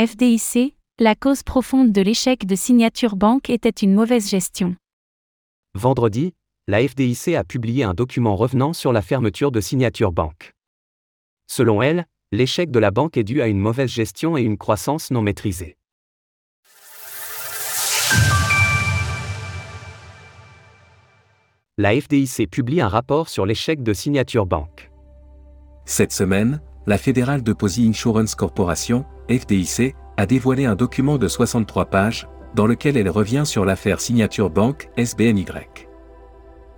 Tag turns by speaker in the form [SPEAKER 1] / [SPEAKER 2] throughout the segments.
[SPEAKER 1] FDIC, la cause profonde de l'échec de Signature Bank était une mauvaise gestion.
[SPEAKER 2] Vendredi, la FDIC a publié un document revenant sur la fermeture de Signature Bank. Selon elle, l'échec de la banque est dû à une mauvaise gestion et une croissance non maîtrisée. La FDIC publie un rapport sur l'échec de Signature Bank.
[SPEAKER 3] Cette semaine, la Fédérale Deposit Insurance Corporation, FDIC, a dévoilé un document de 63 pages, dans lequel elle revient sur l'affaire Signature Bank SBNY.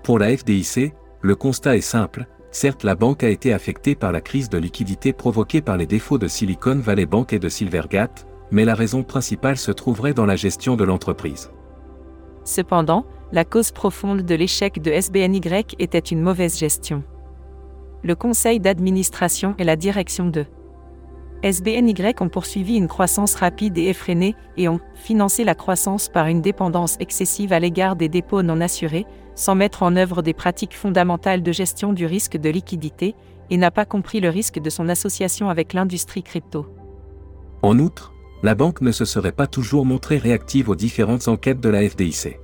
[SPEAKER 3] Pour la FDIC, le constat est simple, certes la banque a été affectée par la crise de liquidité provoquée par les défauts de Silicon Valley Bank et de Silvergate, mais la raison principale se trouverait dans la gestion de l'entreprise.
[SPEAKER 4] Cependant, la cause profonde de l'échec de SBNY était une mauvaise gestion. Le conseil d'administration et la direction de SBNY ont poursuivi une croissance rapide et effrénée et ont financé la croissance par une dépendance excessive à l'égard des dépôts non assurés, sans mettre en œuvre des pratiques fondamentales de gestion du risque de liquidité, et n'a pas compris le risque de son association avec l'industrie crypto.
[SPEAKER 3] En outre, la banque ne se serait pas toujours montrée réactive aux différentes enquêtes de la FDIC.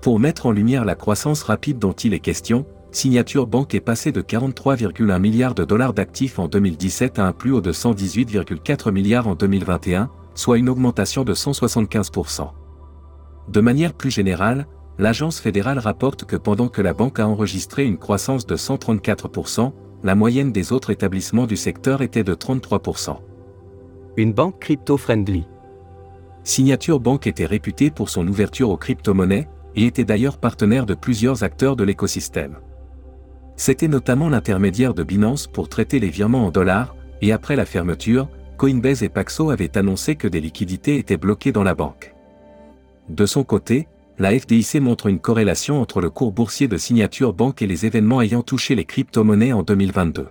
[SPEAKER 3] Pour mettre en lumière la croissance rapide dont il est question, Signature Bank est passé de 43,1 milliards de dollars d'actifs en 2017 à un plus haut de 118,4 milliards en 2021, soit une augmentation de 175%. De manière plus générale, l'agence fédérale rapporte que pendant que la banque a enregistré une croissance de 134%, la moyenne des autres établissements du secteur était de 33%.
[SPEAKER 2] Une banque crypto-friendly.
[SPEAKER 3] Signature Bank était réputée pour son ouverture aux crypto-monnaies, et était d'ailleurs partenaire de plusieurs acteurs de l'écosystème. C'était notamment l'intermédiaire de Binance pour traiter les virements en dollars, et après la fermeture, Coinbase et Paxo avaient annoncé que des liquidités étaient bloquées dans la banque. De son côté, la FDIC montre une corrélation entre le cours boursier de signature banque et les événements ayant touché les crypto-monnaies en 2022.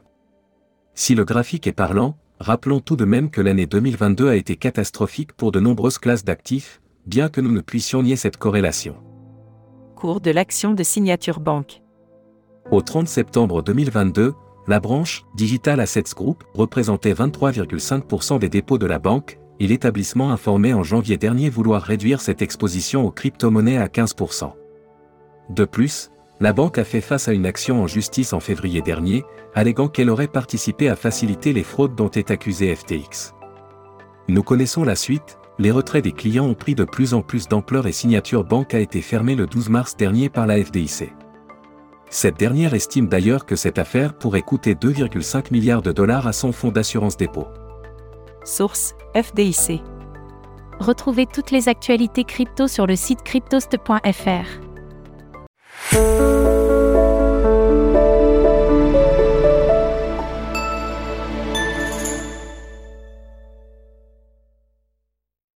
[SPEAKER 3] Si le graphique est parlant, rappelons tout de même que l'année 2022 a été catastrophique pour de nombreuses classes d'actifs, bien que nous ne puissions nier cette corrélation.
[SPEAKER 4] Cours de l'action de signature banque.
[SPEAKER 3] Au 30 septembre 2022, la branche Digital Assets Group représentait 23,5% des dépôts de la banque, et l'établissement informait en janvier dernier vouloir réduire cette exposition aux crypto-monnaies à 15%. De plus, la banque a fait face à une action en justice en février dernier, alléguant qu'elle aurait participé à faciliter les fraudes dont est accusé FTX. Nous connaissons la suite, les retraits des clients ont pris de plus en plus d'ampleur et Signature Bank a été fermée le 12 mars dernier par la FDIC. Cette dernière estime d'ailleurs que cette affaire pourrait coûter 2,5 milliards de dollars à son fonds d'assurance dépôt.
[SPEAKER 4] Source FDIC.
[SPEAKER 1] Retrouvez toutes les actualités crypto sur le site cryptost.fr.